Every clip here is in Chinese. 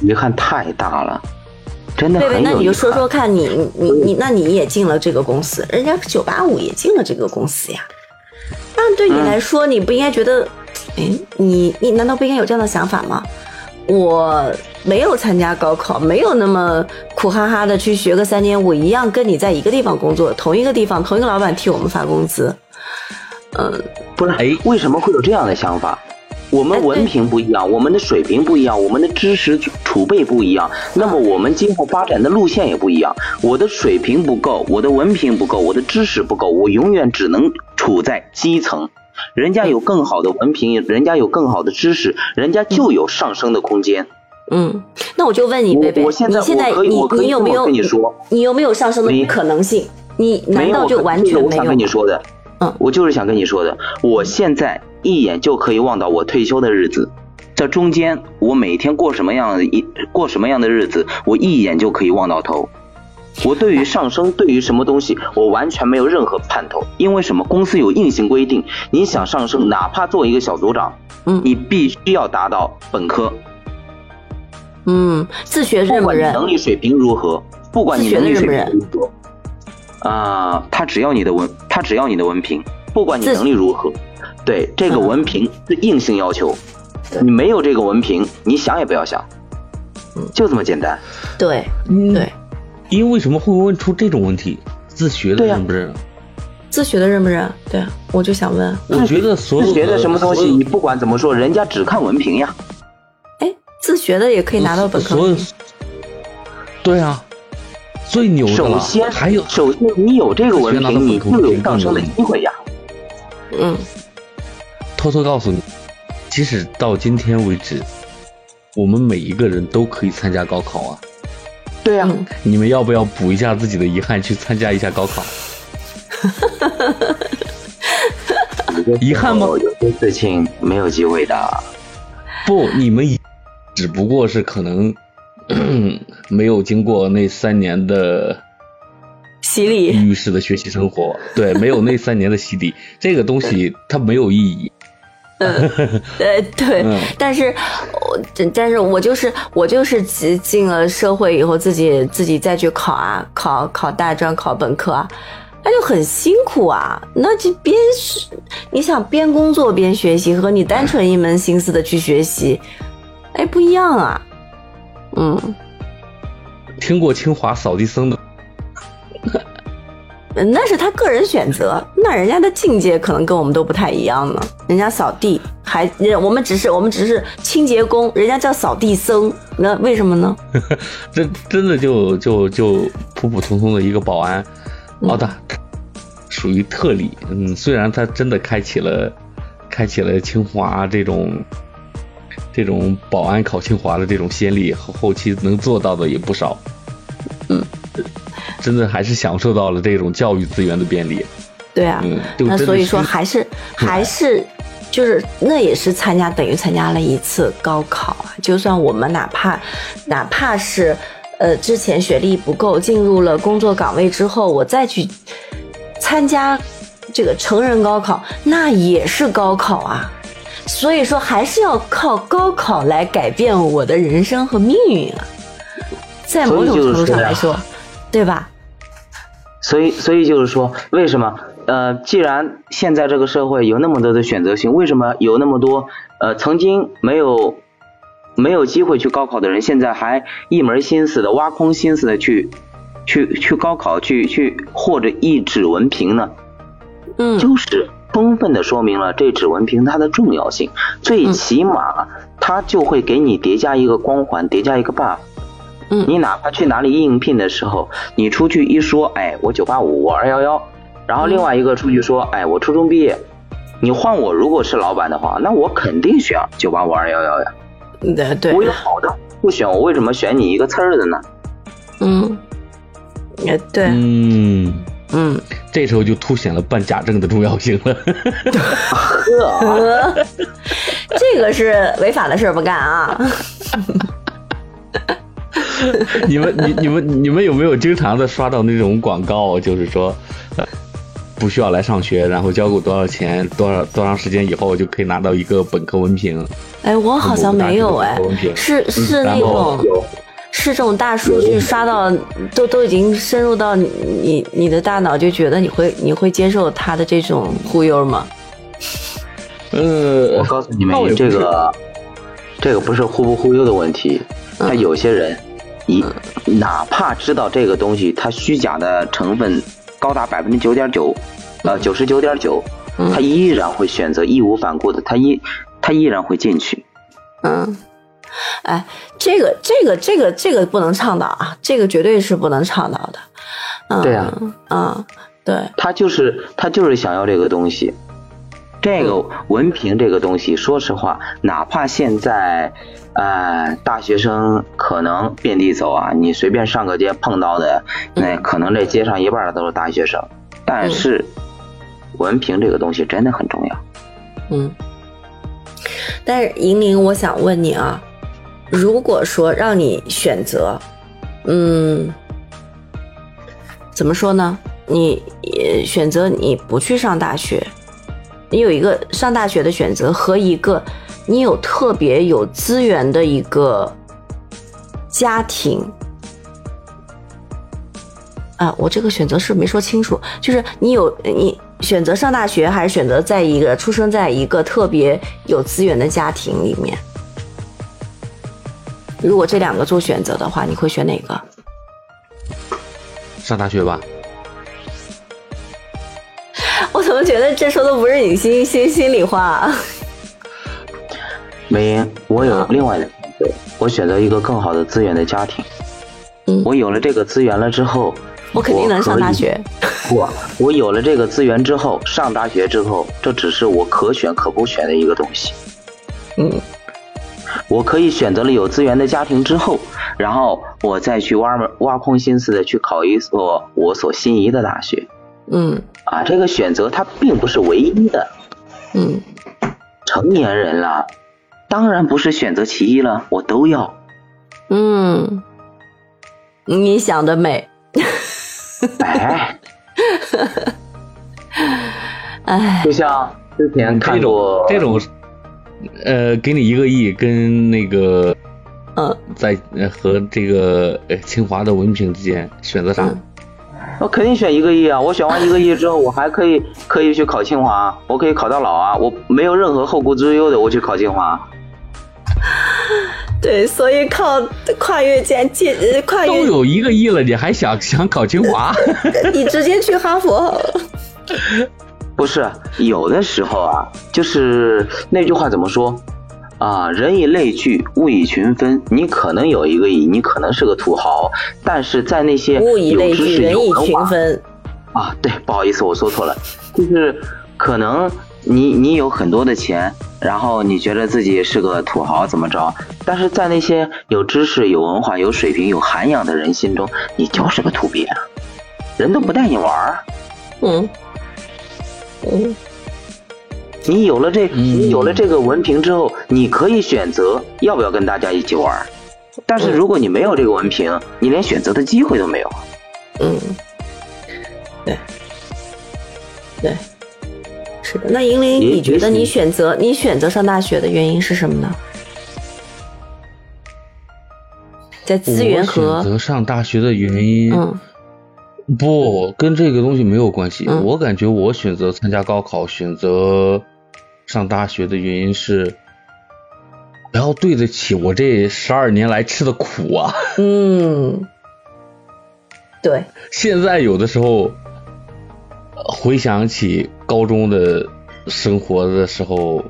遗憾太大了，真的贝贝，很有遗那你就说。说看你你你，那你也进了这个公司，人家九八五也进了这个公司呀。那对你嗯来说，你不应该觉得，哎，你你难道不应该有这样的想法吗？我没有参加高考，没有那么苦哈哈的去学个三年，我一样跟你在一个地方工作，同一个地方，同一个老板替我们发工资。嗯，不是，哎为什么会有这样的想法？我们文凭不一样，我们的水平不一样，我们的知识储备不一样，那么我们今后发展的路线也不一样。我的水平不够，我的文凭不够，我的知识不够，我永远只能处在基层。人家有更好的文凭，人家有更好的知识，人家就有上升的空间。嗯，那我就问你，我贝贝，我现在你现在我可以你我可以这么你有没有跟你说你有没有上升的可能性？你难道就完全没有吗？跟你说的，嗯我就是想跟你说的，我现在一眼就可以望到我退休的日子，这中间我每天过什么样的一过什么样的日子，我一眼就可以望到头。我对于上升，对于什么东西，我完全没有任何盼头，因为什么？公司有硬性规定，你想上升，哪怕做一个小组长，嗯。你必须要达到本科，嗯，自学不管你认不认？能力水平如何，不管你能力水平如何，啊、他只要你的文，他只要你的文凭，不管你能力如何，对这个嗯文凭是硬性要求，对你没有这个文凭，你想也不要想嗯，就这么简单。对嗯对，因为为什么会问出这种问题？自学的认不认？自学的认不认？对，我就想问，我觉得所有自学的什么东西，你不管怎么说，人家只看文凭呀。哎，自学的也可以拿到本科所有，对啊，最牛的了。首先，还有首先你有这个文凭，你就有上升的机会呀。嗯，偷偷告诉你，即使到今天为止，我们每一个人都可以参加高考啊。对呀、嗯你们要不要补一下自己的遗憾，去参加一下高考？遗憾吗有些事情没有机会的。不，你们只不过是可能 没有经过那三年的洗礼，浴室的学习生活，对，没有那三年的洗礼，这个东西它没有意义。呃，对，嗯但是我但但是我就是我就是进进了社会以后，自己自己再去考啊，考考大专，考本科啊，那就很辛苦啊。那就边是你想边工作边学习，和你单纯一门心思的去学习，哎，不一样啊。嗯，听过清华扫地僧的，那是他个人选择，那人家的境界可能跟我们都不太一样呢。人家扫地还，人我们只是我们只是清洁工，人家叫扫地僧，那为什么呢？真真的就就就普普通通的一个保安，嗯哦，他属于特例。嗯，虽然他真的开启了开启了清华这种这种保安考清华的这种先例，后后期能做到的也不少。嗯，真的还是享受到了这种教育资源的便利。对啊，那所以说还是 还是就是那也是参加等于参加了一次高考啊。就算我们哪怕哪怕是呃之前学历不够，进入了工作岗位之后，我再去参加这个成人高考，那也是高考啊。所以说还是要靠高考来改变我的人生和命运啊。在某种程度上来说，对吧？所以，所以就是说，为什么？呃，既然现在这个社会有那么多的选择性，为什么有那么多呃曾经没有没有机会去高考的人，现在还一门心思的挖空心思的去去去高考，去去获得一纸文凭呢？嗯，就是充分的说明了这纸文凭它的重要性，最起码它就会给你叠加一个光环，叠加一个 buff。嗯你哪怕去哪里应聘的时候，你出去一说，哎，我九八五，我二幺幺，然后另外一个出去说，哎，我初中毕业，你换我如果是老板的话，那我肯定选九八五二幺幺呀。对对我，有好的不选，我为什么选你一个刺儿的呢？嗯，也对，嗯，嗯。这时候就凸显了办假证的重要性了。呵，这个是违法的事儿不干啊！你们你你们你们有没有经常的刷到那种广告？就是说，呃不需要来上学，然后交够多少钱，多少多长时间以后就可以拿到一个本科文凭。哎，我好像没有哎是是那种是这种大数据刷到都都已经深入到你你你的大脑，就觉得你会你会接受他的这种忽悠吗？呃，我告诉你们这个这个不是忽不忽悠的问题，他有些人一哪怕知道这个东西它虚假的成分高达百分之九点九，呃九十九点九，他依然会选择义无反顾的，他依他依然会进去。嗯，哎，这个这个这个这个不能倡导啊，这个绝对是不能倡导的。嗯、对啊，嗯，对，他就是他就是想要这个东西。这个文凭这个东西，说实话，哪怕现在，呃，大学生可能遍地走啊，你随便上个街碰到的，那可能这街上一半的都是大学生。但是，文凭这个东西真的很重要。嗯。但是银铃，我想问你啊，如果说让你选择，嗯，怎么说呢？你呃选择你不去上大学，你有一个上大学的选择和一个你有特别有资源的一个家庭。啊，我这个选择是没说清楚，就是你有你选择上大学，还是选择在一个出生在一个特别有资源的家庭里面？如果这两个做选择的话，你会选哪个？上大学吧。我怎么觉得这说的不是你心心心里话、啊？美英，我有另外的选择，我选择一个更好的资源的家庭。嗯我有了这个资源了之后，我肯定能上大学。不，我有了这个资源之后，上大学之后，这只是我可选可不选的一个东西。嗯我可以选择了有资源的家庭之后，然后我再去挖挖空心思的去考一所我所心仪的大学。嗯啊，这个选择它并不是唯一的。嗯成年人了，当然不是选择其一了，我都要。嗯，你想得美。哎，哎，就像之前看这种过这种，呃，给你一个亿，跟那个嗯在呃和这个呃清华的文凭之间选择啥？嗯我肯定选一个亿啊！我选完一个亿之后，我还可以可以去考清华，我可以考到老啊！我没有任何后顾之忧的，我去考清华。对，所以靠跨越间界呃跨越，都有一个亿了，你还想想考清华？你直接去哈佛好了。不是，有的时候啊，就是那句话怎么说啊？人以类聚，物以群分。你可能有一个亿，你可能是个土豪，但是在那些物以类聚，有知识、人以有文化群分。啊，对，不好意思，我说错了，就是可能你你有很多的钱，然后你觉得自己是个土豪怎么着？但是在那些有知识、有文化、有水平、有涵养的人心中，你就是个土鳖啊，人都不带你玩儿。嗯嗯你有了这，嗯你有了这个文凭之后，你可以选择要不要跟大家一起玩儿。但是如果你没有这个文凭，你连选择的机会都没有。嗯，对对，是的。那银铃，你觉得你选择你选择上大学的原因是什么呢？在资源和选择上大学的原因，嗯不跟这个东西没有关系。嗯我感觉我选择参加高考、选择上大学的原因是，我要对得起我这十二年来吃的苦啊！嗯，对，现在有的时候呃回想起高中的生活的时候，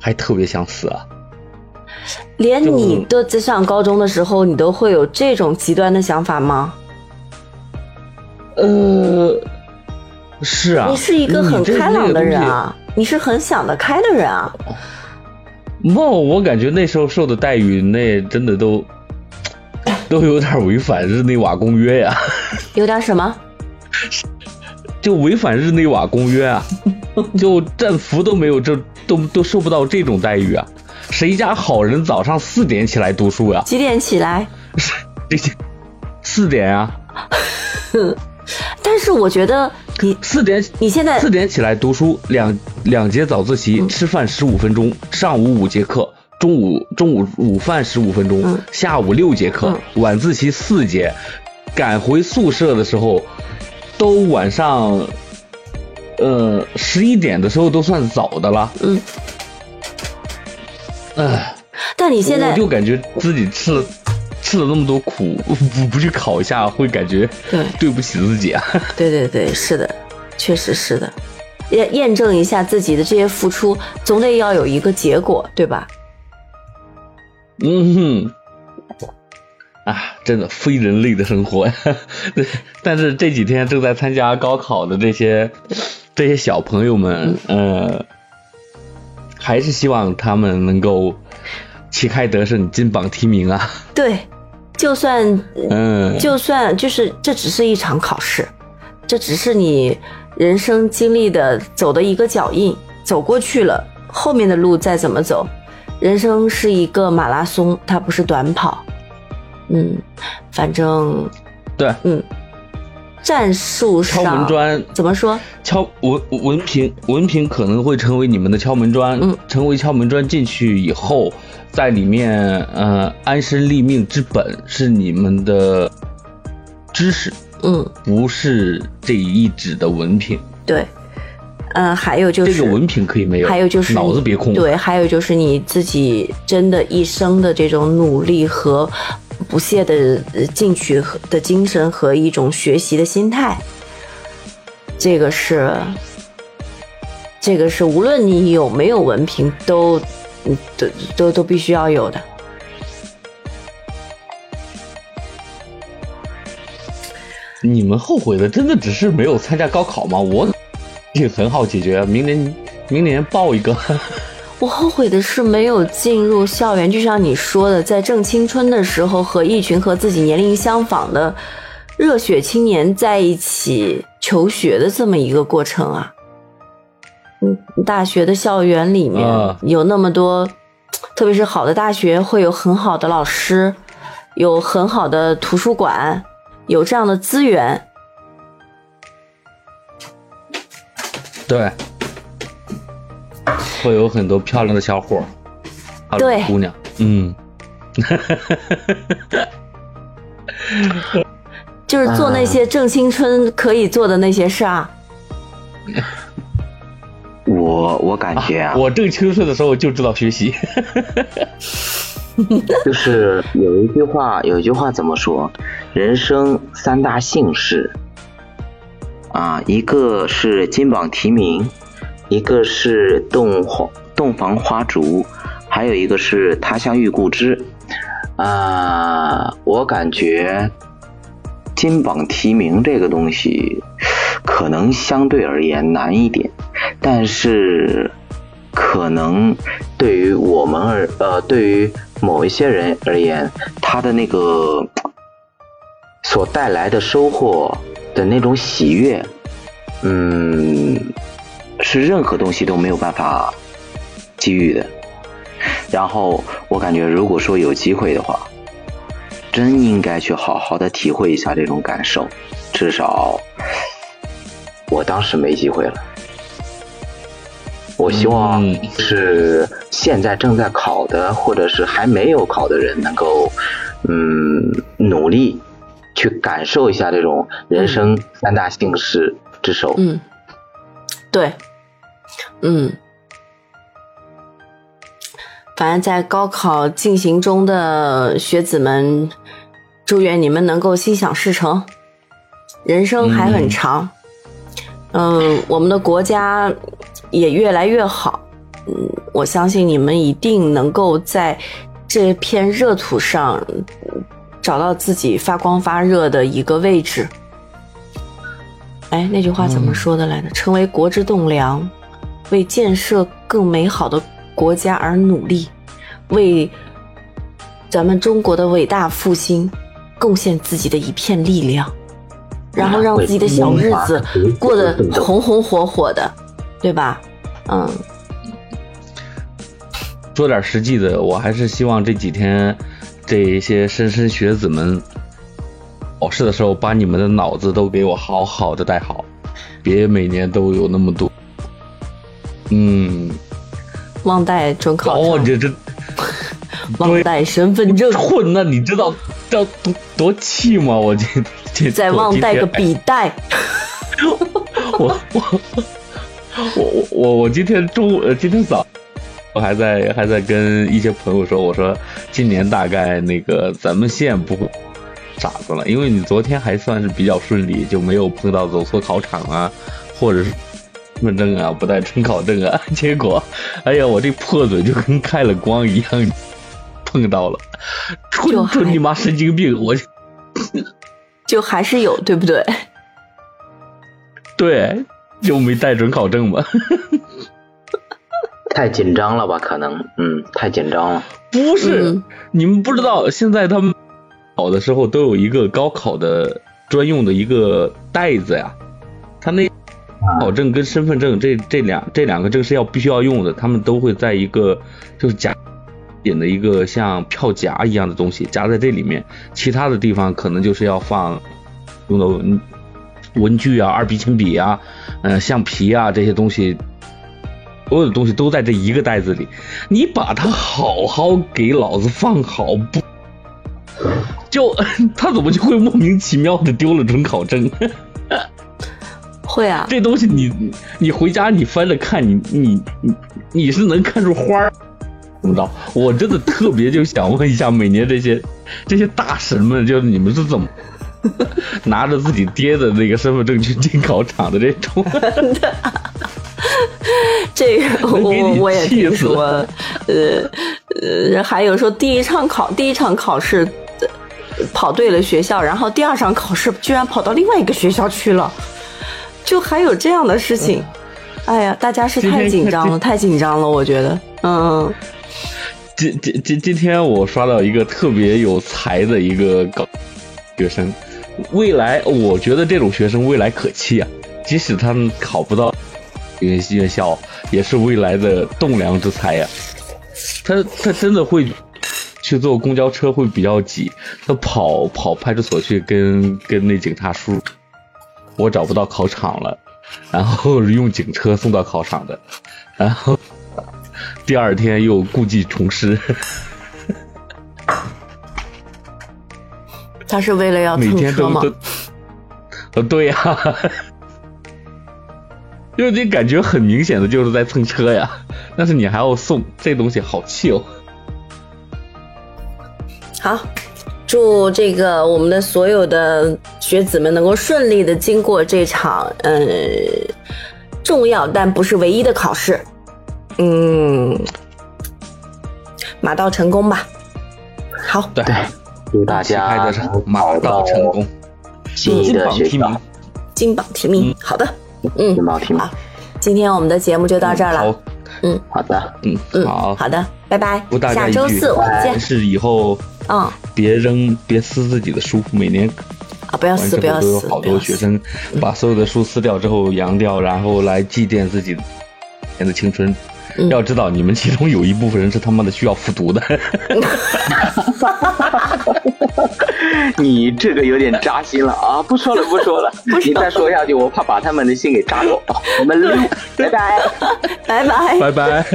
还特别想死啊！连你都在上高中的时候，你都会有这种极端的想法吗？呃，是啊，你是一个很开朗的人。啊，你是很想得开的人啊。西不，我感觉那时候受的待遇，那真的都 都有点违反日内瓦公约呀，有点什么？就违反日内瓦公约啊，就战俘都没有这都都受不到这种待遇啊！谁家好人早上四点起来读书呀、几点起来？这些四点啊，但是我觉得你四点你现在四点起来读书，两两节早自习，嗯吃饭十五分钟，上午五节课，中午中午午饭十五分钟，嗯下午六节课，晚自习四节，赶回宿舍的时候，都晚上，呃十一点的时候都算早的了，嗯，唉，但你现在我就感觉自己吃了吃了那么多苦，不不去考一下，会感觉对 对不起自己啊。对对对，是的，确实是的，验验证一下自己的这些付出，总得要有一个结果，对吧？嗯哼，啊，真的非人类的生活呀！对，但是这几天正在参加高考的这些这些小朋友们，呃，还是希望他们能够旗开得胜，金榜题名啊！对，就算嗯，就算就是这只是一场考试，这只是你人生经历的走的一个脚印，走过去了，后面的路再怎么走，人生是一个马拉松，它不是短跑。嗯，反正对，嗯，战术敲门砖怎么说？敲文文凭文凭可能会成为你们的敲门砖，嗯成为敲门砖进去以后，在里面呃安身立命之本是你们的知识，嗯，不是这一纸的文凭。对，嗯、还有就是这个文凭可以没有，还有就是脑子别空。对，还有就是你自己真的一生的这种努力和不懈的进取和的精神和一种学习的心态，这个是，这个是无论你有没有文凭都，都都都必须要有的。你们后悔的真的只是没有参加高考吗？我也很好解决，明年明年报一个。我后悔的是没有进入校园，就像你说的，在正青春的时候和一群和自己年龄相仿的热血青年在一起求学的这么一个过程啊。嗯，大学的校园里面啊有那么多，特别是好的大学会有很好的老师，有很好的图书馆，有这样的资源。对，会有很多漂亮的小伙儿，对姑娘，嗯，就是做那些正青春可以做的那些事啊。我我感觉啊，我正青春的时候就知道学习。就是有一句话，有一句话怎么说？人生三大幸事啊，一个是金榜题名，一个是洞花洞房花烛，还有一个是他乡遇故知。啊，我感觉金榜题名这个东西，可能相对而言难一点，但是可能对于我们而呃，对于某一些人而言，他的那个所带来的收获的那种喜悦，嗯，是任何东西都没有办法给予的。然后我感觉，如果说有机会的话，真应该去好好的体会一下这种感受。至少我当时没机会了。我希望嗯是现在正在考的，或者是还没有考的人，能够嗯努力去感受一下这种人生三大幸事之首。嗯，对，嗯，反正在高考进行中的学子们，祝愿你们能够心想事成，人生还很长。嗯、我们的国家也越来越好。嗯，我相信你们一定能够在这片热土上嗯找到自己发光发热的一个位置。哎，那句话怎么说的来着？成为国之栋梁，为建设更美好的国家而努力，为咱们中国的伟大复兴贡献自己的一片力量，然后让自己的小日子过得红红火火的，对吧？嗯，说点实际的，我还是希望这几天这一些莘莘学子们考试的时候，把你们的脑子都给我好好的带好，别每年都有那么多。嗯，忘带准考哦，证，这这 忘带身份证，混，那你知道要多多气吗？我今今再忘带个，笔袋。我我我我我我今天中午呃今天早。我还在还在跟一些朋友说，我说今年大概那个咱们县不会傻子了，因为你昨天还算是比较顺利，就没有碰到走错考场啊，或者是身份证啊不带准考证啊。结果，哎呀，我这破嘴就跟开了光一样，碰到了，纯纯你妈神经病！我 就还是有，对不对？对，就没带准考证嘛。太紧张了吧？可能，嗯，太紧张了。不是，嗯你们不知道，现在他们考的时候都有一个高考的专用的一个袋子呀，他那考证跟身份证这这两这两个证是要必须要用的，他们都会在一个就是夹点的一个像票夹一样的东西夹在这里面，其他的地方可能就是要放用的文文具啊、二 B 铅笔啊、呃橡皮啊这些东西。所有的东西都在这一个袋子里，你把它好好给老子放好不？就 他怎么就会莫名其妙的丢了准考证？会啊，这东西你你回家你翻着看，你你你你是能看出花儿？怎么着？我真的特别就想问一下，每年这些这些大神们，就是你们是怎么 拿着自己爹的那个身份证去进考场的这种？这个我我也气死听说，呃呃，还有说第一场考第一场考试呃跑对了学校，然后第二场考试居然跑到另外一个学校去了，就还有这样的事情。哎呀，大家是太紧张了，太紧张了，我觉得，嗯，今今今今天我刷到一个特别有才的一个高学生，未来我觉得这种学生未来可期啊，即使他们考不到院院校，也是未来的栋梁之才呀、他他真的会去坐公交车会比较挤，他跑跑派出所去跟跟那警察叔，我找不到考场了，然后用警车送到考场的，然后第二天又故技重施，他是为了要每蹭车吗？天都都，呃，对呀、因为你感觉很明显的就是在蹭车呀，但是你还要送，这东西好气哦。好，祝这个我们的所有的学子们能够顺利的经过这场呃重要但不是唯一的考试。嗯，马到成功吧。好，对，祝大家马到成功，心仪金的学校榜题名，。金榜题名。好的，嗯金，榜题名好。今天我们的节目就到这儿了。好，嗯好的，嗯，嗯，好，好的，拜拜祝大。家下周四我们见但。是以后嗯，别扔，别撕自己的书，每年啊，不要撕，完之不要撕，都有好。多学生把所有的书撕掉之后扬掉，然后来祭奠自己的青春。嗯要知道，你们其中有一部分人是他妈的需要复读的。你这个有点扎心了啊！不说了，不说了，你再说下去，我怕把他们的心给扎走。我们溜，拜拜。拜拜。拜拜。